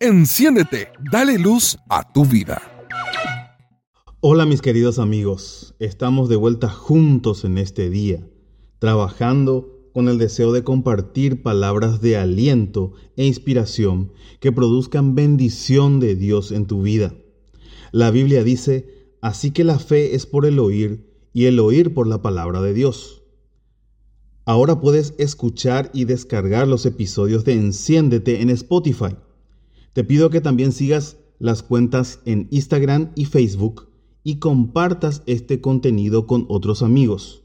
Enciéndete, dale luz a tu vida. Hola mis queridos amigos, estamos de vuelta juntos en este día, trabajando con el deseo de compartir palabras de aliento e inspiración que produzcan bendición de Dios en tu vida. La Biblia dice, así que la fe es por el oír y el oír por la palabra de Dios. Ahora puedes escuchar y descargar los episodios de Enciéndete en Spotify. Te pido que también sigas las cuentas en Instagram y Facebook y compartas este contenido con otros amigos.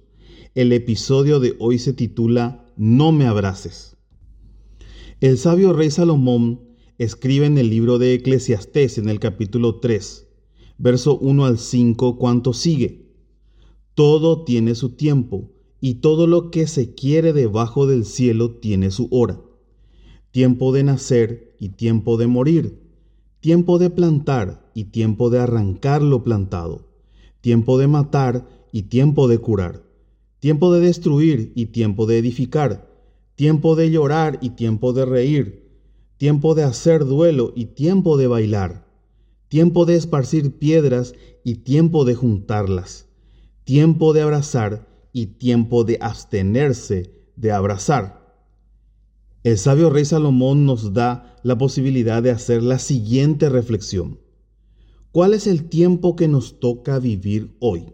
El episodio de hoy se titula No me abraces. El sabio rey Salomón escribe en el libro de Eclesiastés en el capítulo 3, verso 1 al 5, cuanto sigue. Todo tiene su tiempo y todo lo que se quiere debajo del cielo tiene su hora. Tiempo de nacer y tiempo de morir. Tiempo de plantar y tiempo de arrancar lo plantado. Tiempo de matar y tiempo de curar. Tiempo de destruir y tiempo de edificar. Tiempo de llorar y tiempo de reír. Tiempo de hacer duelo y tiempo de bailar. Tiempo de esparcir piedras y tiempo de juntarlas. Tiempo de abrazar y tiempo de abstenerse de abrazar. El sabio rey Salomón nos da la posibilidad de hacer la siguiente reflexión. ¿Cuál es el tiempo que nos toca vivir hoy?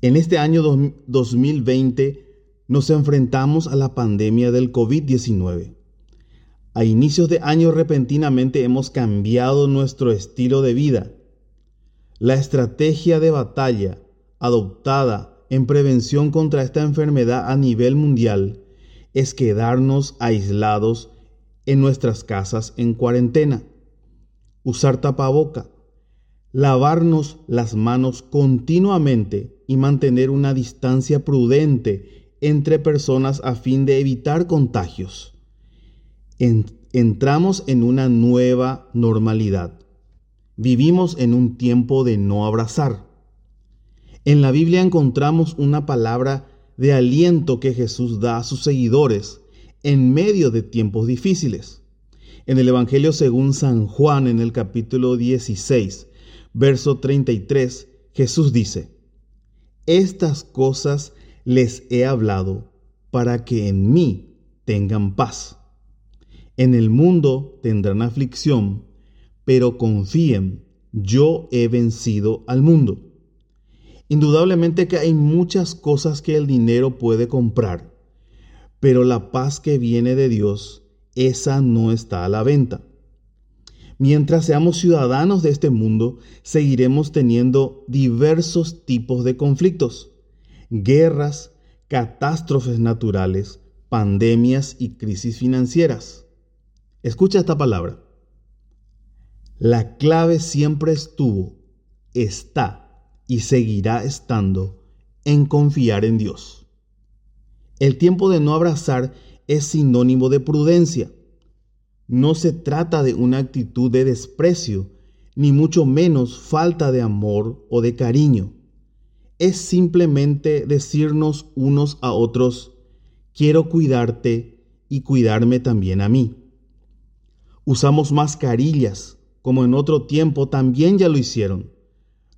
En este año 2020 nos enfrentamos a la pandemia del COVID-19. A inicios de año repentinamente hemos cambiado nuestro estilo de vida. La estrategia de batalla adoptada en prevención contra esta enfermedad a nivel mundial es quedarnos aislados en nuestras casas en cuarentena, usar tapaboca, lavarnos las manos continuamente y mantener una distancia prudente entre personas a fin de evitar contagios. entramos en una nueva normalidad. Vivimos en un tiempo de no abrazar en la Biblia encontramos una palabra de aliento que Jesús da a sus seguidores en medio de tiempos difíciles. En el Evangelio según San Juan, en el capítulo 16, verso 33, Jesús dice, Estas cosas les he hablado para que en mí tengan paz. En el mundo tendrán aflicción, pero confíen, yo he vencido al mundo. Indudablemente que hay muchas cosas que el dinero puede comprar, pero la paz que viene de Dios, esa no está a la venta. Mientras seamos ciudadanos de este mundo, seguiremos teniendo diversos tipos de conflictos, guerras, catástrofes naturales, pandemias y crisis financieras. Escucha esta palabra. La clave siempre estuvo, está y seguirá estando en confiar en Dios. El tiempo de no abrazar es sinónimo de prudencia. No se trata de una actitud de desprecio, ni mucho menos falta de amor o de cariño. Es simplemente decirnos unos a otros, quiero cuidarte y cuidarme también a mí. Usamos mascarillas, como en otro tiempo también ya lo hicieron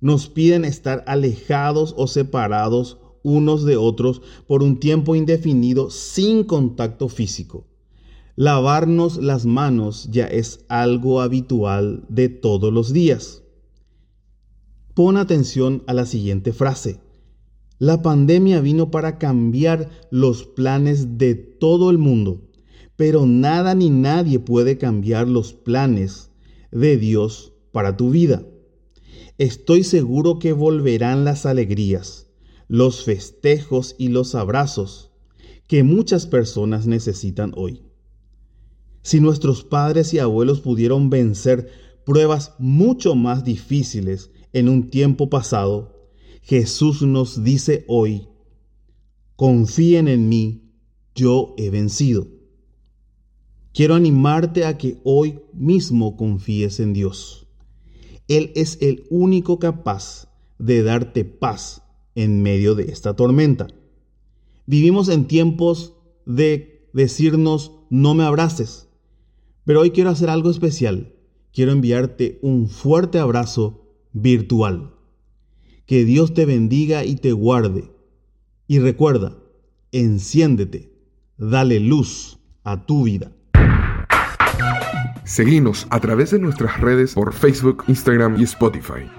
nos piden estar alejados o separados unos de otros por un tiempo indefinido sin contacto físico. Lavarnos las manos ya es algo habitual de todos los días. Pon atención a la siguiente frase. La pandemia vino para cambiar los planes de todo el mundo, pero nada ni nadie puede cambiar los planes de Dios para tu vida. Estoy seguro que volverán las alegrías, los festejos y los abrazos que muchas personas necesitan hoy. Si nuestros padres y abuelos pudieron vencer pruebas mucho más difíciles en un tiempo pasado, Jesús nos dice hoy, confíen en mí, yo he vencido. Quiero animarte a que hoy mismo confíes en Dios. Él es el único capaz de darte paz en medio de esta tormenta. Vivimos en tiempos de decirnos no me abraces, Pero hoy quiero hacer algo especial. Quiero enviarte un fuerte abrazo virtual. Que Dios te bendiga y te guarde. Y recuerda, enciéndete, dale luz a tu vida. Seguimos a través de nuestras redes por Facebook, Instagram y Spotify.